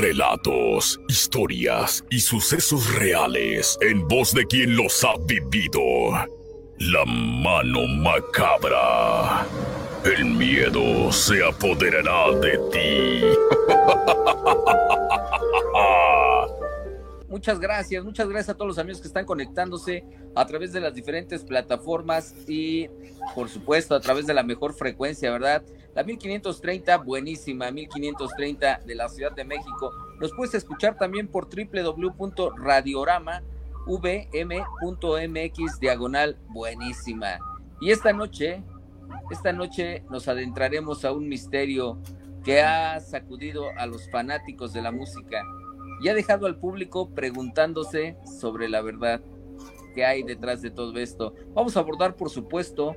Relatos, historias y sucesos reales en voz de quien los ha vivido. La mano macabra. El miedo se apoderará de ti. Muchas gracias, muchas gracias a todos los amigos que están conectándose a través de las diferentes plataformas y por supuesto a través de la mejor frecuencia, ¿verdad? La 1530, buenísima, 1530 de la Ciudad de México. Nos puedes escuchar también por www.radiorama.vm.mx diagonal, buenísima. Y esta noche, esta noche nos adentraremos a un misterio que ha sacudido a los fanáticos de la música y ha dejado al público preguntándose sobre la verdad que hay detrás de todo esto. Vamos a abordar, por supuesto,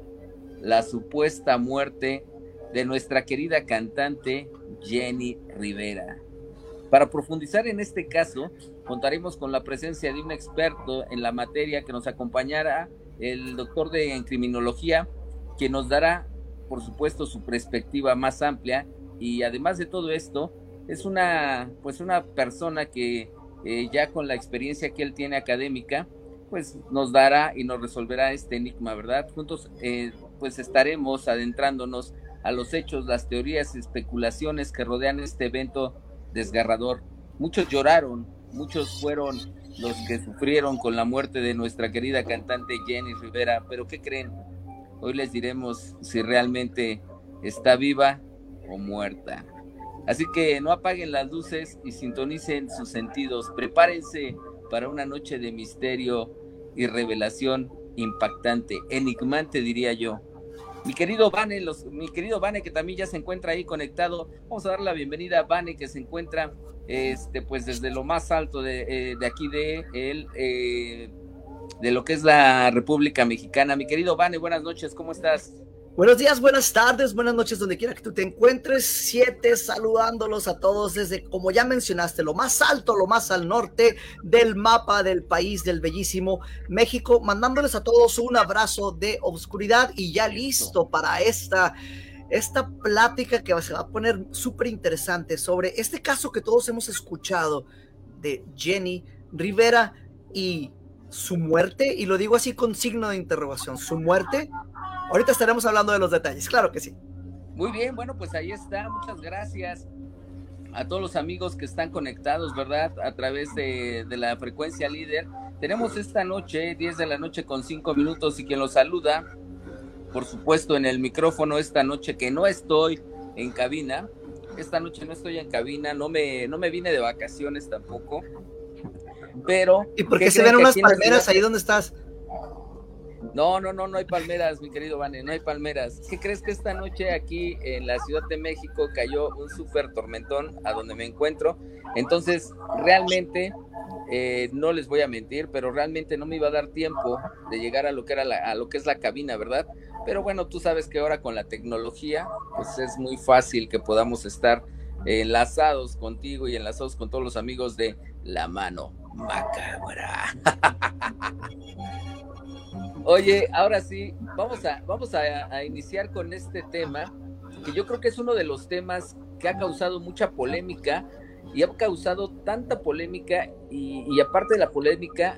la supuesta muerte de nuestra querida cantante Jenny Rivera. Para profundizar en este caso, contaremos con la presencia de un experto en la materia que nos acompañará, el doctor de en criminología, que nos dará, por supuesto, su perspectiva más amplia y además de todo esto, es una, pues una persona que eh, ya con la experiencia que él tiene académica, pues nos dará y nos resolverá este enigma, ¿verdad? Juntos, eh, pues estaremos adentrándonos a los hechos, las teorías especulaciones que rodean este evento desgarrador. Muchos lloraron, muchos fueron los que sufrieron con la muerte de nuestra querida cantante Jenny Rivera, pero ¿qué creen? Hoy les diremos si realmente está viva o muerta. Así que no apaguen las luces y sintonicen sus sentidos. Prepárense para una noche de misterio y revelación impactante, enigmante diría yo. Mi querido Vane, los, mi querido Vane que también ya se encuentra ahí conectado, vamos a dar la bienvenida a Vane que se encuentra este pues desde lo más alto de, eh, de aquí de el eh, de lo que es la República Mexicana. Mi querido Vane, buenas noches, ¿cómo estás? Buenos días, buenas tardes, buenas noches, donde quiera que tú te encuentres. Siete, saludándolos a todos desde, como ya mencionaste, lo más alto, lo más al norte del mapa del país del bellísimo México, mandándoles a todos un abrazo de obscuridad y ya listo para esta, esta plática que se va a poner súper interesante sobre este caso que todos hemos escuchado de Jenny Rivera y su muerte, y lo digo así con signo de interrogación, su muerte Ahorita estaremos hablando de los detalles, claro que sí. Muy bien, bueno, pues ahí está. Muchas gracias a todos los amigos que están conectados, ¿verdad? A través de, la frecuencia líder. Tenemos esta noche, 10 de la noche con 5 minutos, y quien los saluda, por supuesto, en el micrófono esta noche que no estoy en cabina. Esta noche no estoy en cabina, no me, no me vine de vacaciones tampoco. Pero. ¿Y por qué se ven unas palmeras ahí donde estás? No, no, no, no hay palmeras, mi querido Vane, no hay palmeras. ¿Qué crees que esta noche aquí en la Ciudad de México cayó un súper tormentón a donde me encuentro? Entonces, realmente, eh, no les voy a mentir, pero realmente no me iba a dar tiempo de llegar a lo que era a lo que es la cabina, ¿verdad? Pero bueno, tú sabes que ahora con la tecnología, pues es muy fácil que podamos estar enlazados contigo y enlazados con todos los amigos de La Mano Macabra. Oye, ahora sí, vamos a, vamos a, iniciar con este tema, que yo creo que es uno de los temas que ha causado mucha polémica y ha causado tanta polémica y, aparte de la polémica,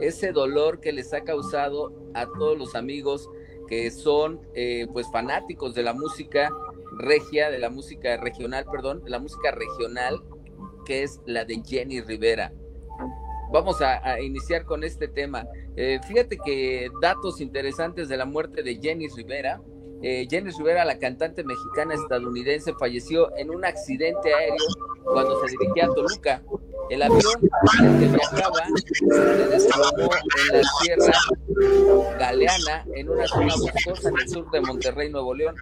ese dolor que les ha causado a todos los amigos que son eh, pues fanáticos de la música regia, de la música regional, perdón, de la música regional, que es la de Jenny Rivera. Vamos a iniciar con este tema. Eh, fíjate que datos interesantes de la muerte de Jenny Rivera. Eh, Jenny Rivera, la cantante mexicana estadounidense, falleció en un accidente aéreo cuando se dirigía a Toluca. El avión en el que viajaba se en la Sierra Galeana, en una zona boscosa en el sur de Monterrey, Nuevo León.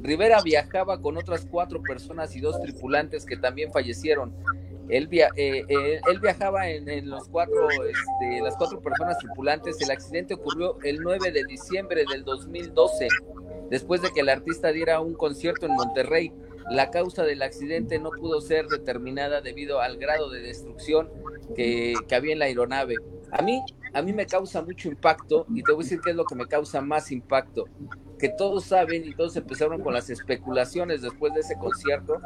Rivera viajaba con otras cuatro personas y dos tripulantes que también fallecieron. Él, eh, él viajaba en, los cuatro, este, las cuatro personas tripulantes. El accidente ocurrió el 9 de diciembre del 2012, después de que el artista diera un concierto en Monterrey. La causa del accidente no pudo ser determinada debido al grado de destrucción que, que había en la aeronave. A mí, a mí me causa mucho impacto y te voy a decir qué es lo que me causa más impacto. Que todos saben y todos empezaron con las especulaciones después de ese concierto,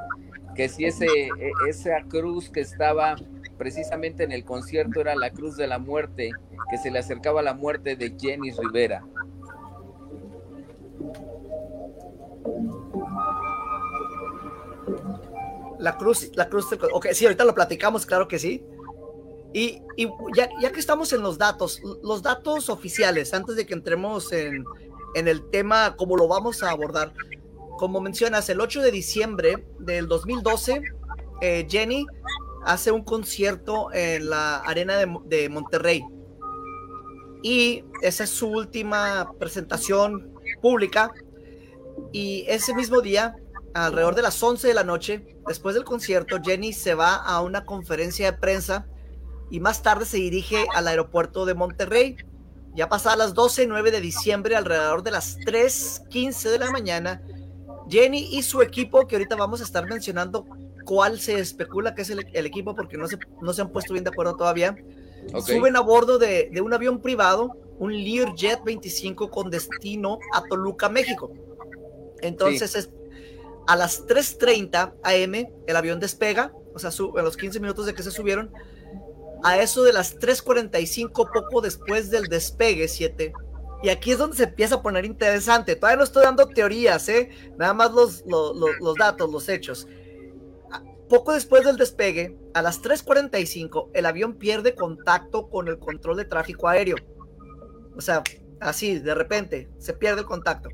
que si ese, e, esa cruz que estaba precisamente en el concierto era la cruz de la muerte, que se le acercaba a la muerte de Jenny Rivera. La cruz, la cruz, ok, sí, ahorita lo platicamos, claro que sí. Y, ya, que estamos en los datos, los datos oficiales, antes de que entremos en, el tema, como lo vamos a abordar, como mencionas, el 8 de diciembre del 2012, eh, Jenny hace un concierto en la arena de, de, Monterrey. Y esa es su última presentación pública. Y ese mismo día, alrededor de las 11 de la noche, después del concierto, Jenny se va a una conferencia de prensa y más tarde se dirige al aeropuerto de Monterrey. Ya pasadas las 12, 9 de diciembre, alrededor de las 3:15 de la mañana, Jenny y su equipo, que ahorita vamos a estar mencionando cuál se especula que es el, equipo porque no se, no se han puesto bien de acuerdo todavía, suben a bordo de, un avión privado, un Learjet 25 con destino a Toluca, México. Entonces es a las 3.30 am el avión despega, o sea, a los 15 minutos de que se subieron, a eso de las 3.45, poco después del despegue, 7. Y aquí es donde se empieza a poner interesante. Todavía no estoy dando teorías, ¿eh? Nada más los, los, datos, los hechos. Poco después del despegue, a las 3.45, el avión pierde contacto con el control de tráfico aéreo. O sea, así, de repente, se pierde el contacto.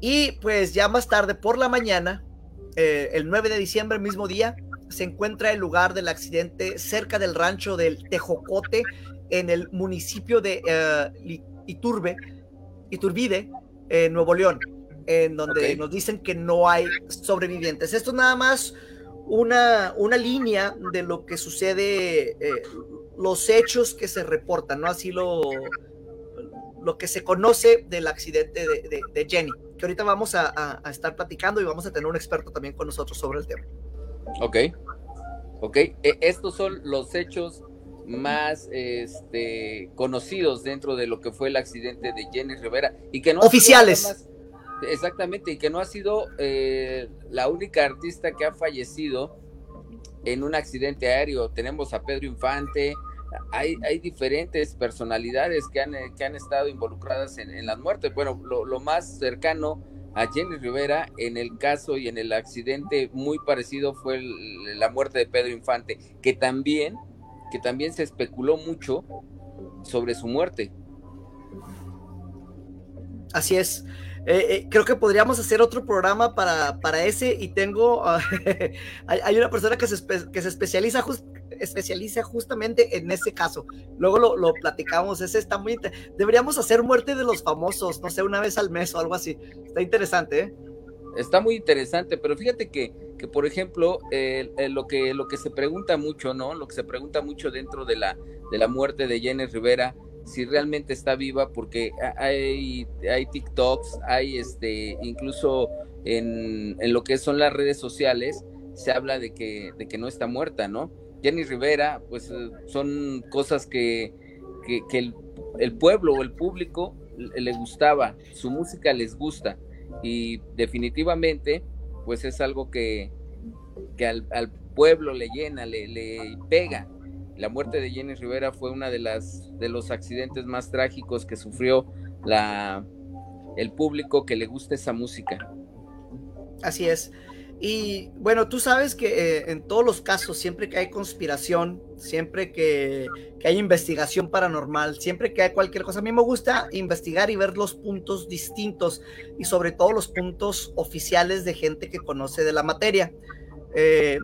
Y pues ya más tarde, por la mañana, eh, el 9 de diciembre, mismo día, se encuentra el lugar del accidente cerca del rancho del Tejocote en el municipio de uh, Iturbe, Iturbide, en Nuevo León, en donde nos dicen que no hay sobrevivientes. Esto es nada más una, una línea de lo que sucede, eh, los hechos que se reportan, ¿no? Así lo, lo que se conoce del accidente de, Jenny, que ahorita vamos a, a, estar platicando y vamos a tener un experto también con nosotros sobre el tema. Ok, ok. E, estos son los hechos más este, conocidos dentro de lo que fue el accidente de Jenny Rivera y que no oficiales. exactamente y que no ha sido eh, la única artista que ha fallecido en un accidente aéreo. Tenemos a Pedro Infante. Hay, hay diferentes personalidades que han, que han estado involucradas en, las muertes. Bueno lo, lo más cercano a Jenny Rivera en el caso y en el accidente muy parecido fue la muerte de Pedro Infante, que también, que también se especuló mucho sobre su muerte. Así es. Eh, eh, creo que podríamos hacer otro programa para, para ese y tengo, hay, una persona que se, que se especializa especializa justamente en ese caso. Luego lo, platicamos, ese está muy... Deberíamos hacer muerte de los famosos, no sé, una vez al mes o algo así. Está interesante, ¿eh? Está muy interesante, pero fíjate que, que por ejemplo, lo, que, lo que se pregunta mucho, ¿no? Lo que se pregunta mucho dentro de la, de la muerte de Jenny Rivera, si realmente está viva, porque hay, hay TikToks, hay este, incluso en, en, lo que son las redes sociales, se habla de que, de que no está muerta, ¿no? Jenny Rivera, pues eh, son cosas que, el, pueblo o el público le gustaba, su música les gusta y definitivamente pues es algo que, que al, pueblo le llena, le, le, pega. La muerte de Jenny Rivera fue una de las de los accidentes más trágicos que sufrió la el público que le gusta esa música. Así es. Y bueno, tú sabes que eh, en todos los casos, siempre que hay conspiración, siempre que, hay investigación paranormal, siempre que hay cualquier cosa, a mí me gusta investigar y ver los puntos distintos y sobre todo los puntos oficiales de gente que conoce de la materia. Eh,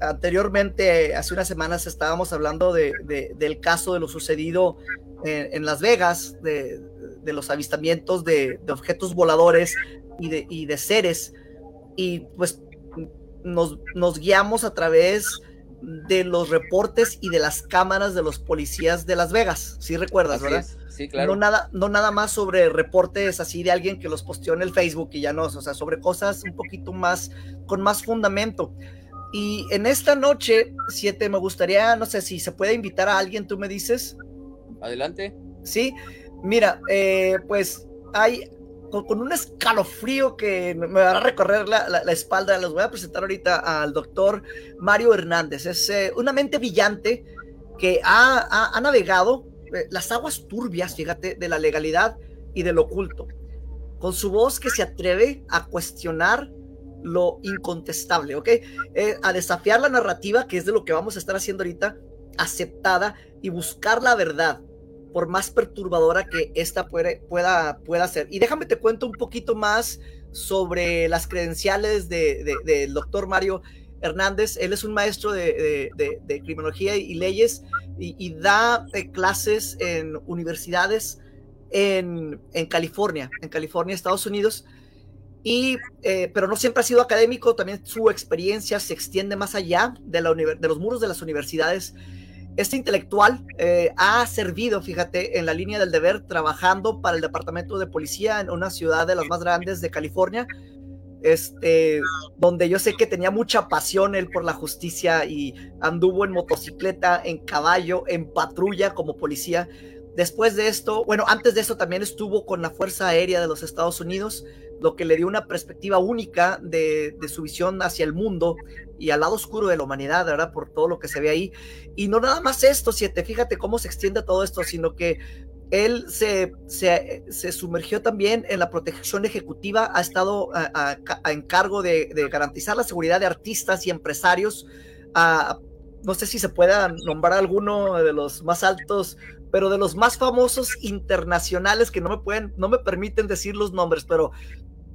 anteriormente, hace unas semanas estábamos hablando de, del caso de lo sucedido en, Las Vegas, de, los avistamientos de, objetos voladores y de, y de seres y pues nos, nos guiamos a través de los reportes y de las cámaras de los policías de Las Vegas. ¿Sí recuerdas, verdad? Sí, claro. No nada, no nada más sobre reportes así de alguien que los posteó en el Facebook y ya no, o sea, sobre cosas un poquito más, con más fundamento. Y en esta noche, siete, me gustaría, no sé si se puede invitar a alguien, tú me dices. Adelante. Sí, mira, eh, pues hay con, un escalofrío que me va a recorrer la, espalda. Les voy a presentar ahorita al doctor Mario Hernández. Es eh, una mente brillante que ha, navegado eh, las aguas turbias, fíjate, de la legalidad y del oculto. Con su voz que se atreve a cuestionar lo incontestable, ¿ok? Eh, a desafiar la narrativa, que es de lo que vamos a estar haciendo ahorita, aceptada y buscar la verdad por más perturbadora que esta pueda, pueda ser. Y déjame te cuento un poquito más sobre las credenciales del de, doctor Mario Hernández. Él es un maestro de, criminología y leyes y, da eh, clases en universidades en, California, en California, Estados Unidos. Y, eh, pero no siempre ha sido académico, también su experiencia se extiende más allá de, la, de los muros de las universidades este intelectual eh, ha servido, fíjate, en la línea del deber, trabajando para el Departamento de Policía en una ciudad de las más grandes de California, este, donde yo sé que tenía mucha pasión él por la justicia y anduvo en motocicleta, en caballo, en patrulla como policía. Después de esto, bueno, antes de eso también estuvo con la Fuerza Aérea de los Estados Unidos, lo que le dio una perspectiva única de, de su visión hacia el mundo y al lado oscuro de la humanidad, ¿verdad? Por todo lo que se ve ahí. Y no nada más esto, siete, fíjate cómo se extiende todo esto, sino que él se, se, se sumergió también en la protección ejecutiva, ha estado a, en cargo de, de, garantizar la seguridad de artistas y empresarios. no sé si se pueda nombrar alguno de los más altos, pero de los más famosos internacionales que no me pueden, no me permiten decir los nombres, pero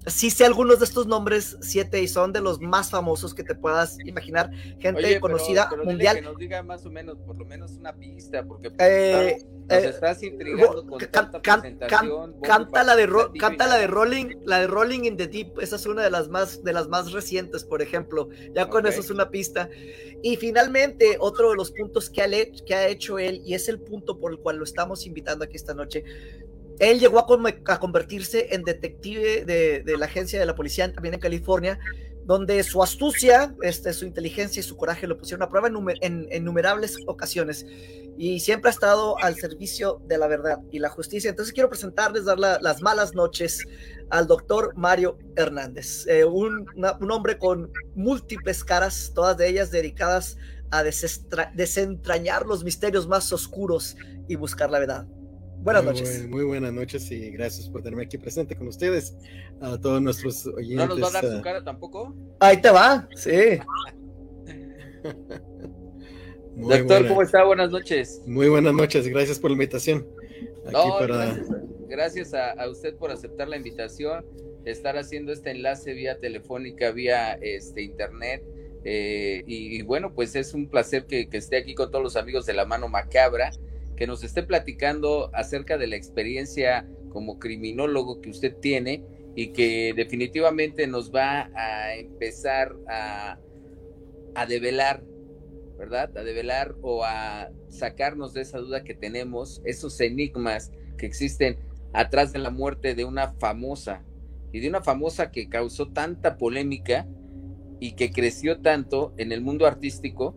sí sé algunos de estos nombres, siete, y son de los más famosos que te puedas imaginar. Gente conocida mundial. que nos diga más o menos, por lo menos una pista, porque pues, eh, nos eh, estás intrigando con tanta presentación. canta, la de canta la de Rolling, la de Rolling in the Deep. Esa es una de las más, de las más recientes, por ejemplo. Ya con eso es una pista. Y finalmente, otro de los puntos que ha, que ha hecho él, y es el punto por el cual lo estamos invitando aquí esta noche, él llegó a, convertirse en detective de, la agencia de la policía también en California, donde su astucia, este, su inteligencia y su coraje lo pusieron a prueba en, innumerables ocasiones y siempre ha estado al servicio de la verdad y la justicia. Entonces quiero presentarles, dar las malas noches al doctor Mario Hernández, eh, un, hombre con múltiples caras, todas de ellas dedicadas a desentrañar los misterios más oscuros y buscar la verdad. Buenas noches. muy buenas noches y gracias por tenerme aquí presente con ustedes, a todos nuestros oyentes. ¿No nos va a dar su ah. cara tampoco? Ahí te va, sí. Doctor, ¿cómo está? Buenas noches. Muy buenas noches, gracias por la invitación. Gracias, a, usted por aceptar la invitación, estar haciendo este enlace vía telefónica, vía este internet. Eh, y, bueno, pues es un placer que, que esté aquí con todos los amigos de la mano macabra que nos esté platicando acerca de la experiencia como criminólogo que usted tiene y que definitivamente nos va a empezar a, a develar, ¿verdad? A develar o a sacarnos de esa duda que tenemos, esos enigmas que existen atrás de la muerte de una famosa y de una famosa que causó tanta polémica y que creció tanto en el mundo artístico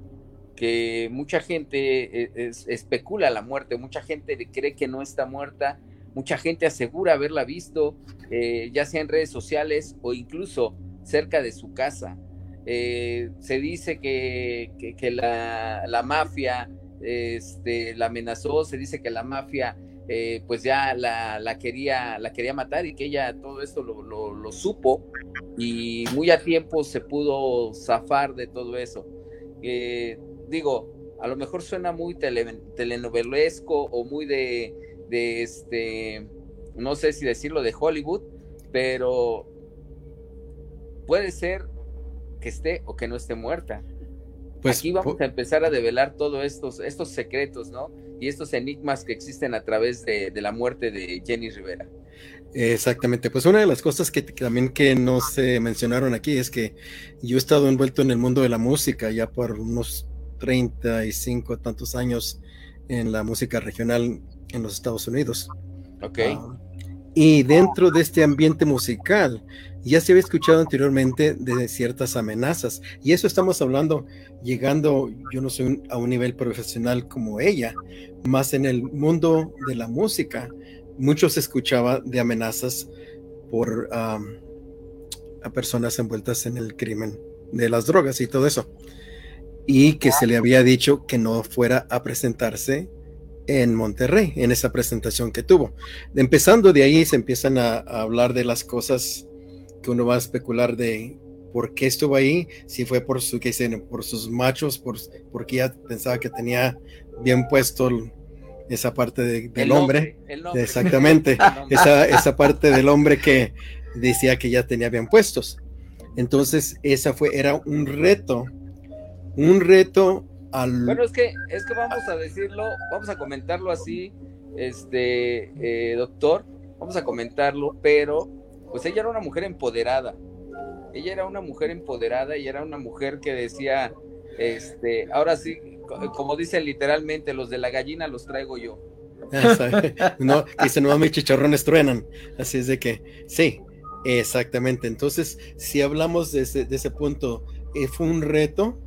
que mucha gente eh, especula la muerte, mucha gente cree que no está muerta, mucha gente asegura haberla visto, eh, ya sea en redes sociales o incluso cerca de su casa. Eh, se dice que, la, mafia este, la amenazó, se dice que la mafia pues ya la, quería, la quería matar y que ella todo esto lo, lo supo y muy a tiempo se pudo zafar de todo eso digo, a lo mejor suena muy telenovelesco o muy de, de este, no sé si decirlo de Hollywood, pero puede ser que esté o que no esté muerta. Pues, Aquí vamos a empezar a develar todos estos, estos secretos, ¿no? Y estos enigmas que existen a través de, la muerte de Jenny Rivera. Exactamente, pues una de las cosas que, también que no se mencionaron aquí es que yo he estado envuelto en el mundo de la música ya por unos 35 tantos años en la música regional en los Estados Unidos. Ok. Ah, y dentro de este ambiente musical, ya se había escuchado anteriormente de ciertas amenazas. Y eso estamos hablando, llegando, yo no soy a un nivel profesional como ella, más en el mundo de la música, muchos escuchaba de amenazas por a personas envueltas en el crimen de las drogas y todo eso. Y que se le había dicho que no fuera a presentarse en Monterrey, en esa presentación que tuvo. Empezando de ahí se empiezan a, hablar de las cosas que uno va a especular de por qué estuvo ahí, si fue por su, que por sus machos, por, porque ella pensaba que tenía bien puesto esa parte del hombre. Exactamente, esa, esa parte del hombre que decía que ya tenía bien puestos. Entonces, esa fue, era un reto, un reto bueno, es que, es que vamos a decirlo, vamos a comentarlo así, este, eh, doctor, vamos a comentarlo, pero pues ella era una mujer empoderada. Ella era una mujer empoderada y era una mujer que decía, este, ahora sí, como dice literalmente, los de la gallina los traigo yo. no, dice, no, mis chicharrones truenan. Así es de que, sí, exactamente. Entonces, si hablamos de ese, de ese punto, eh, fue un reto,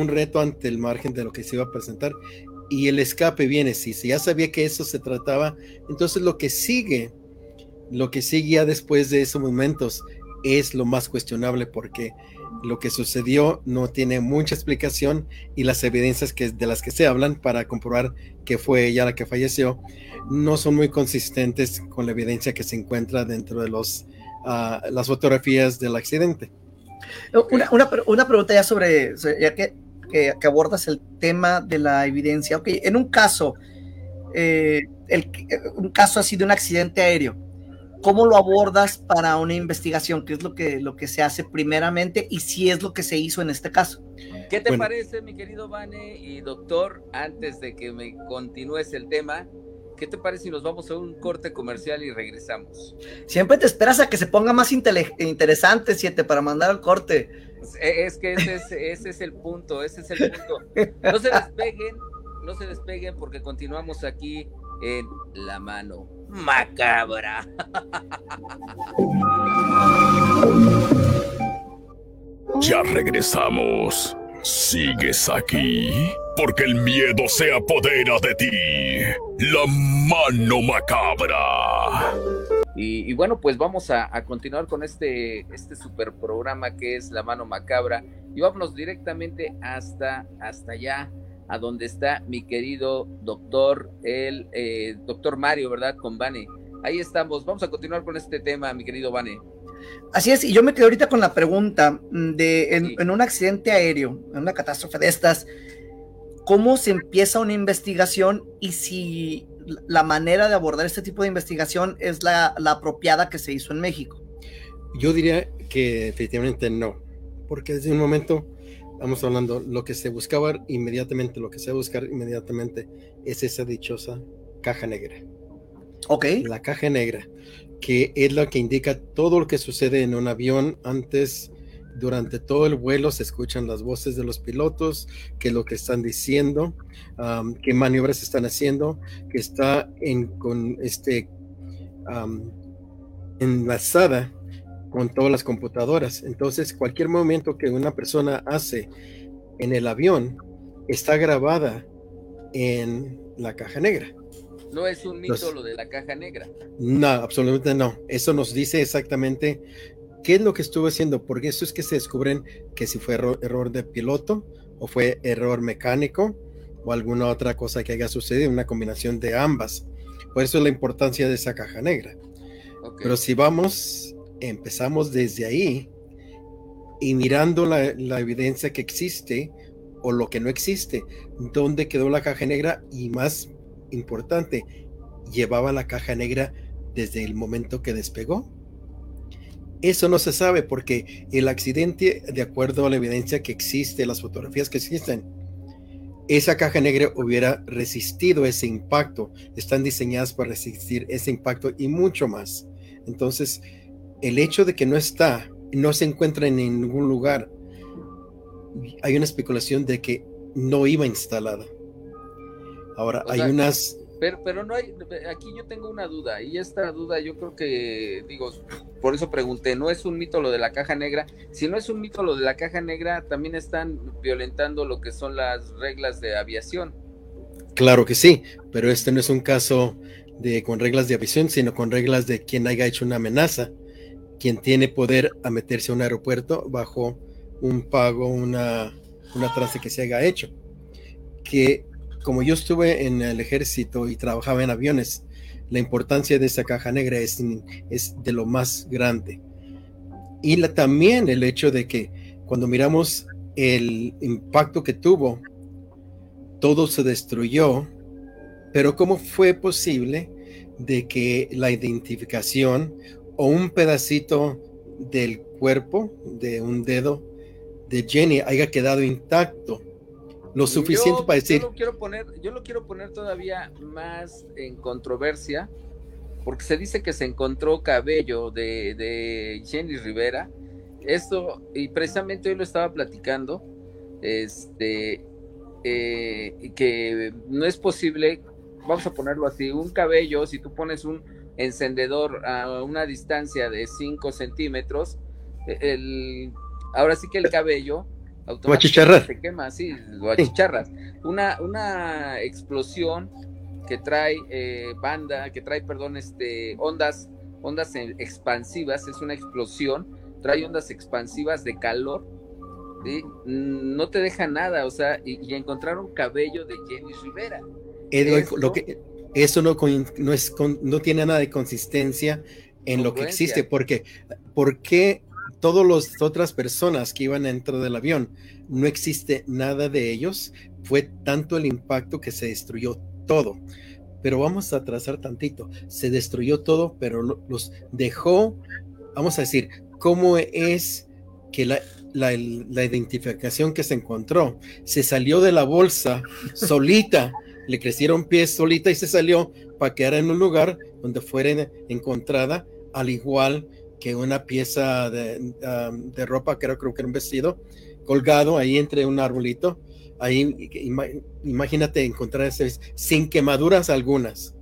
un reto ante el margen de lo que se iba a presentar y el escape viene, si ya sabía que eso se trataba, entonces lo que sigue, lo que sigue ya después de esos momentos es lo más cuestionable porque lo que sucedió no tiene mucha explicación y las evidencias que, de las que se hablan para comprobar que fue ella la que falleció no son muy consistentes con la evidencia que se encuentra dentro de los, ah, las fotografías del accidente. Una, una, una, pregunta ya sobre, ya que, que, abordas el tema de la evidencia. Ok, en un caso, eh, el, un caso así de un accidente aéreo, ¿cómo lo abordas para una investigación? ¿Qué es lo que, lo que se hace primeramente y si es lo que se hizo en este caso? ¿Qué te parece, mi querido Vane y doctor, antes de que me continúes el tema? ¿Qué te parece si nos vamos a un corte comercial y regresamos? Siempre te esperas a que se ponga más interesante, Siete, para mandar al corte. Es que ese es, ese es el punto, ese es el punto. No se despeguen, no se despeguen porque continuamos aquí en La Mano Macabra. Ya regresamos. ¿Sigues aquí? Porque el miedo se apodera de ti. La mano macabra. Y, bueno, pues vamos a, continuar con este, este super programa que es La mano macabra. Y vámonos directamente hasta, hasta allá, a donde está mi querido doctor, el eh, doctor Mario, ¿verdad? Con Vane. Ahí estamos. Vamos a continuar con este tema, mi querido Vane. Así es, y yo me quedo ahorita con la pregunta mm, de en, un accidente aéreo, en una catástrofe de estas, ¿cómo se empieza una investigación y si la manera de abordar este tipo de investigación es la, apropiada que se hizo en México? Yo diría que efectivamente no, porque desde un momento estamos hablando, lo que se buscaba inmediatamente, lo que se va a buscar inmediatamente es esa dichosa caja negra. Ok. La caja negra que es lo que indica todo lo que sucede en un avión antes, durante todo el vuelo se escuchan las voces de los pilotos, qué es lo que están diciendo, qué maniobras están haciendo, que está en, con este enlazada con todas las computadoras. Entonces, cualquier movimiento que una persona hace en el avión está grabada en la caja negra. No es un mito lo de la caja negra. No, absolutamente no. Eso nos dice exactamente qué es lo que estuvo haciendo, porque eso es que se descubren que si fue error, de piloto o fue error mecánico o alguna otra cosa que haya sucedido, una combinación de ambas. Por eso es la importancia de esa caja negra. Pero si vamos, empezamos desde ahí y mirando la, la, evidencia que existe o lo que no existe, dónde quedó la caja negra y más importante, llevaba la caja negra desde el momento que despegó. Eso no se sabe porque el accidente, de acuerdo a la evidencia que existe, las fotografías que existen, esa caja negra hubiera resistido ese impacto. Están diseñadas para resistir ese impacto y mucho más. Entonces, el hecho de que no está, no se encuentra en ningún lugar, hay una especulación de que no iba instalada. Ahora, hay unas... Pero, pero no hay, aquí yo tengo una duda, y esta duda yo creo que, digo, por eso pregunté, no es un mito lo de la caja negra, si no es un mito lo de la caja negra, también están violentando lo que son las reglas de aviación. Claro que sí, pero este no es un caso de con reglas de aviación, sino con reglas de quien haya hecho una amenaza, quien tiene poder a meterse a un aeropuerto bajo un pago, una, una trance que se haya hecho. Que como yo estuve en el ejército y trabajaba en aviones, la importancia de esa caja negra es, de lo más grande. Y también el hecho de que cuando miramos el impacto que tuvo, todo se destruyó, pero ¿cómo fue posible de que la identificación o un pedacito del cuerpo de un dedo de Jenny haya quedado intacto? Lo suficiente para decir. Yo lo, quiero poner, yo lo quiero poner todavía más en controversia, porque se dice que se encontró cabello de, Jenny Rivera. Esto, y precisamente hoy lo estaba platicando, este, eh, que no es posible, vamos a ponerlo así, un cabello, si tú pones un encendedor a una distancia de 5 centímetros, el, ahora sí que el cabello automáticamente se quema, sí, lo achicharras. Una, una explosión que trae eh, banda, que trae, perdón, este, ondas, ondas expansivas, es una explosión, trae ondas expansivas de calor, no te deja nada, o sea, y, encontraron cabello de Jenny Rivera. lo que, eso no, no, es, no tiene nada de consistencia en lo que existe, porque, porque todas las otras personas que iban dentro del avión, no existe nada de ellos, fue tanto el impacto que se destruyó todo. Pero vamos a trazar tantito, se destruyó todo, pero los dejó, vamos a decir, cómo es que la, la, identificación que se encontró, se salió de la bolsa solita, le crecieron pies solita y se salió para quedar en un lugar donde fuera encontrada, al igual que una pieza de, de ropa, creo, creo que era un vestido, colgado ahí entre un arbolito. Ahí, imagínate encontrar ese, sin quemaduras algunas.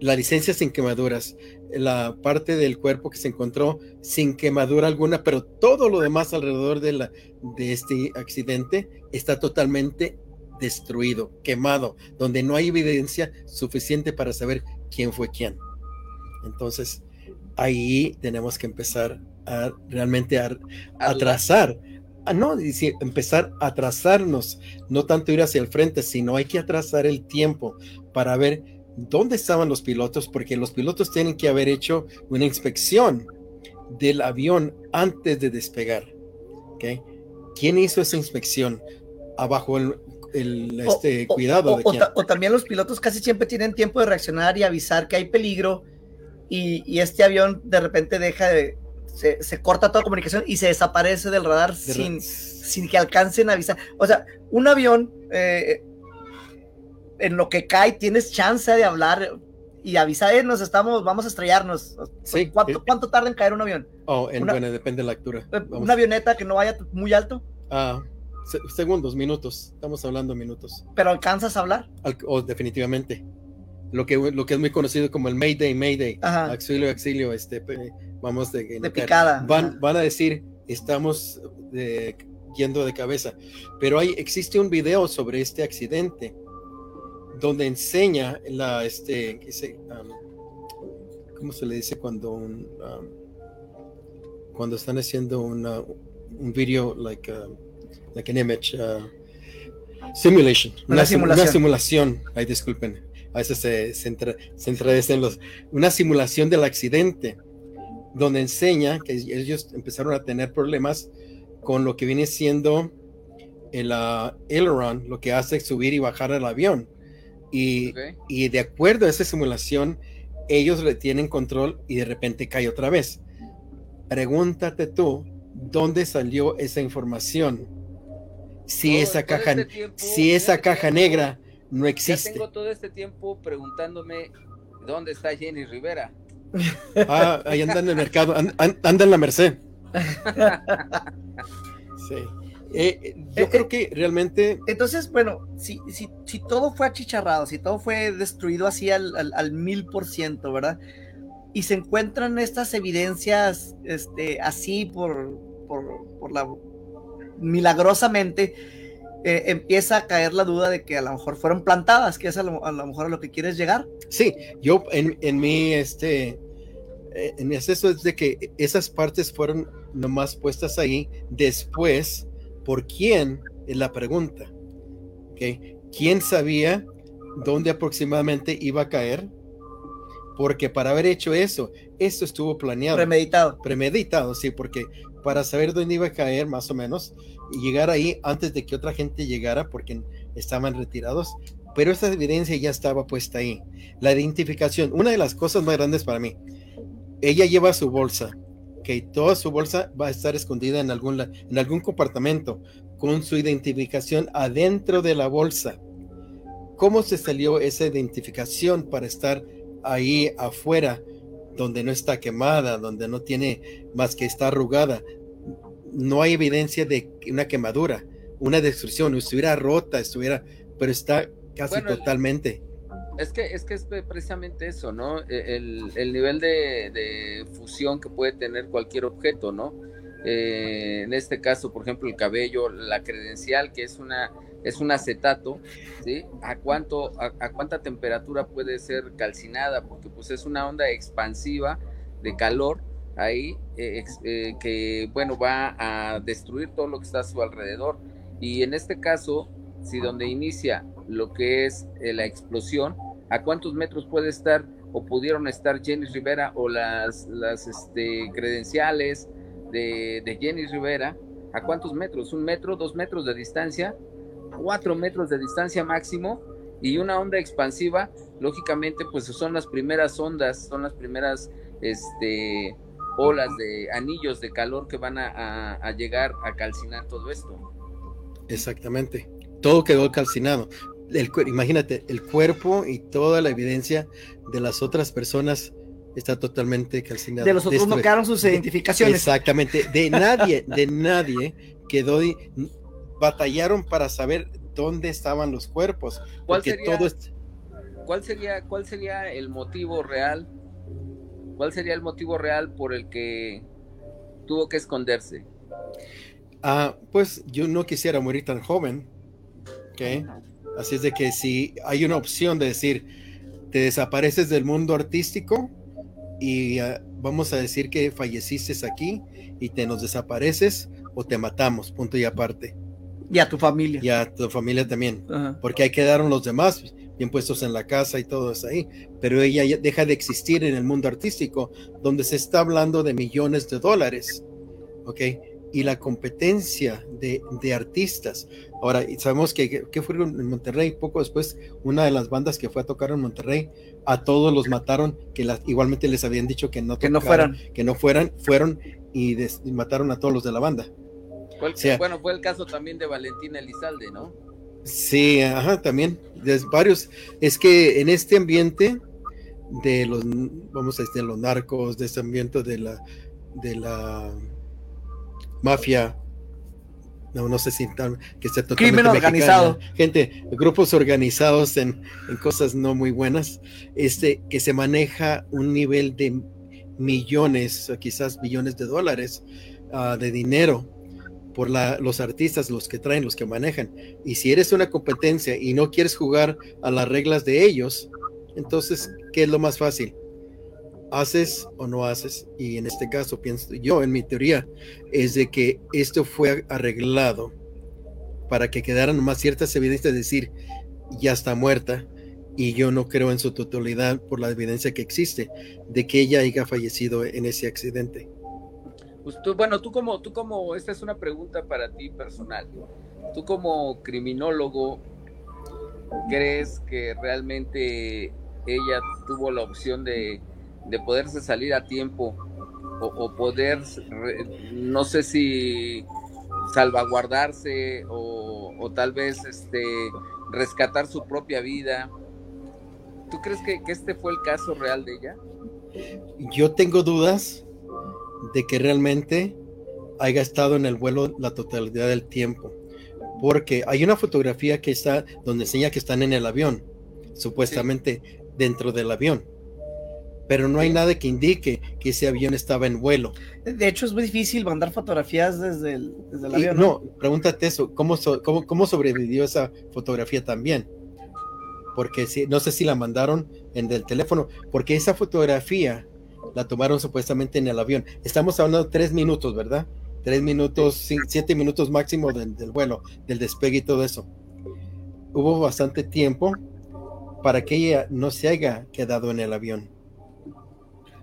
La licencia sin quemaduras. La parte del cuerpo que se encontró sin quemadura alguna, pero todo lo demás alrededor de, la, de este accidente está totalmente destruido, quemado, donde no hay evidencia suficiente para saber quién fue quién. Entonces, ahí tenemos que empezar a realmente a, trazar, no, empezar a trazarnos, no tanto ir hacia el frente, sino hay que atrasar el tiempo para ver dónde estaban los pilotos, porque los pilotos tienen que haber hecho una inspección del avión antes de despegar. ¿okay? ¿Quién hizo esa inspección? Abajo el, este, cuidado. o, también los pilotos casi siempre tienen tiempo de reaccionar y avisar que hay peligro y, este avión de repente deja de, se, corta toda comunicación y se desaparece del radar sin, sin que alcancen a avisar. O sea, un avión, eh, en lo que cae, tienes chance de hablar y avisar, eh, nos estamos, vamos a estrellarnos. ¿Cuánto, ¿Cuánto, tarda en caer un avión? Oh, en, bueno, depende de la altura. Eh, ¿Una avioneta que no vaya muy alto? Ah, segundos, minutos. Estamos hablando minutos. ¿Pero alcanzas a hablar? oh, definitivamente lo que, lo que es muy conocido como el Mayday, Mayday, auxilio, auxilio, este, vamos de, picada. Van, van a decir, estamos de, yendo de cabeza, pero hay, existe un video sobre este accidente donde enseña la, este, um, ¿cómo se le dice cuando un, um, cuando están haciendo una, un video like, uh, like an image, uh, simulation, una, simulación, una simulación, ay, disculpen, a veces se, se, en los, una simulación del accidente, donde enseña que ellos empezaron a tener problemas con lo que viene siendo el uh, aileron, lo que hace subir y bajar el avión. Y, y de acuerdo a esa simulación, ellos retienen control y de repente cae otra vez. Pregúntate tú, ¿dónde salió esa información? Si esa caja, este si esa caja negra no existe. Ya tengo todo este tiempo preguntándome dónde está Jenny Rivera. Ah, ahí anda en el mercado, anda en la Merced. Sí. Eh, yo creo que realmente. Entonces, bueno, si, si, si, todo fue achicharrado, si todo fue destruido así al, al, mil por ciento, ¿verdad? Y se encuentran estas evidencias este, así por, por, por la milagrosamente, eh, empieza a caer la duda de que a lo mejor fueron plantadas, que es a lo, mejor a lo que quieres llegar. Sí, yo en, en mi, este, eh, en eso es de que esas partes fueron nomás puestas ahí después, ¿por quién? Es la pregunta. ¿Okay? ¿Quién sabía dónde aproximadamente iba a caer? Porque para haber hecho eso, esto estuvo planeado. Premeditado. Premeditado, sí, porque para saber dónde iba a caer más o menos llegar ahí antes de que otra gente llegara porque estaban retirados. Pero esta evidencia ya estaba puesta ahí. La identificación, una de las cosas más grandes para mí, ella lleva su bolsa, que toda su bolsa va a estar escondida en algún, en algún compartimento con su identificación adentro de la bolsa. ¿Cómo se salió esa identificación para estar ahí afuera donde no está quemada, donde no tiene más que está arrugada, no hay evidencia de una quemadura, una destrucción, estuviera rota, estuviera, pero está casi totalmente. Es que, es que es precisamente eso, ¿no? E, el, nivel de, fusión que puede tener cualquier objeto, ¿no? Eh, en este caso, por ejemplo, el cabello, la credencial, que es una es un acetato, ¿sí? ¿A cuánto, a, cuánta temperatura puede ser calcinada? Porque pues es una onda expansiva de calor ahí eh, eh, que, bueno, va a destruir todo lo que está a su alrededor. Y en este caso, si donde inicia lo que es eh, la explosión, ¿a cuántos metros puede estar o pudieron estar Jenny Rivera o las, las este, credenciales de, de Jenny Rivera? ¿A cuántos metros? ¿Un metro, dos metros de distancia? cuatro metros de distancia máximo y una onda expansiva, lógicamente, pues son las primeras ondas, son las primeras este, olas de anillos de calor que van a, llegar a calcinar todo esto. Exactamente, todo quedó calcinado. El, imagínate, el cuerpo y toda la evidencia de las otras personas está totalmente calcinado. De los otros no quedaron sus identificaciones. Exactamente, de nadie, de nadie quedó batallaron para saber dónde estaban los cuerpos. ¿Cuál sería, todo ¿cuál, sería, ¿Cuál sería el motivo real? ¿Cuál sería el motivo real por el que tuvo que esconderse? Ah, pues yo no quisiera morir tan joven. ¿okay? Así es de que si hay una opción de decir, te desapareces del mundo artístico y ah, vamos a decir que falleciste aquí y te nos desapareces o te matamos, punto y aparte. Y a tu familia. Y a tu familia también. Porque ahí quedaron los demás bien puestos en la casa y todo eso ahí. Pero ella deja de existir en el mundo artístico, donde se está hablando de millones de dólares. ¿Ok? Y la competencia de, de artistas. Ahora, sabemos que, que fue en Monterrey, poco después, una de las bandas que fue a tocar en Monterrey, a todos los mataron, que igualmente les habían dicho que no, que no fueran. Que no fueran, fueron y mataron a todos los de la banda bueno, fue el caso también de Valentina Elizalde, ¿no? Sí, ajá, también, de varios. Es que en este ambiente de los, vamos a decir, los narcos, de este ambiente de la, de la mafia, no, no sé si que esté totalmente crimen organizado, gente, grupos organizados en, en, cosas no muy buenas, este, que se maneja un nivel de millones, quizás billones de dólares uh, de dinero por los artistas, los que traen, los que manejan. Y si eres una competencia y no quieres jugar a las reglas de ellos, entonces, ¿qué es lo más fácil? ¿Haces o no haces? Y en este caso, pienso yo, en mi teoría, es de que esto fue arreglado para que quedaran más ciertas evidencias de decir, ya está muerta, y yo no creo en su totalidad por la evidencia que existe de que ella haya fallecido en ese accidente. Pues bueno, tú como, tú como, esta es una pregunta para ti personal. Tú como criminólogo, ¿crees que realmente ella tuvo la opción de, poderse salir a tiempo o, poder, no sé si salvaguardarse o, tal vez este, rescatar su propia vida? ¿Tú crees que este fue el caso real de ella? Yo tengo dudas de que realmente haya estado en el vuelo la totalidad del tiempo. Porque hay una fotografía que está donde enseña que están en el avión, supuestamente dentro del avión. Pero no hay nada que indique que ese avión estaba en vuelo. De hecho, es muy difícil mandar fotografías desde el, avión. ¿no? pregúntate eso, ¿cómo, cómo, cómo sobrevivió esa fotografía también? Porque si, no sé si la mandaron en el teléfono, porque esa fotografía la tomaron supuestamente en el avión. Estamos hablando de tres minutos, ¿verdad? Tres minutos, siete minutos máximo del, vuelo, del despegue y todo eso. Hubo bastante tiempo para que ella no se haya quedado en el avión.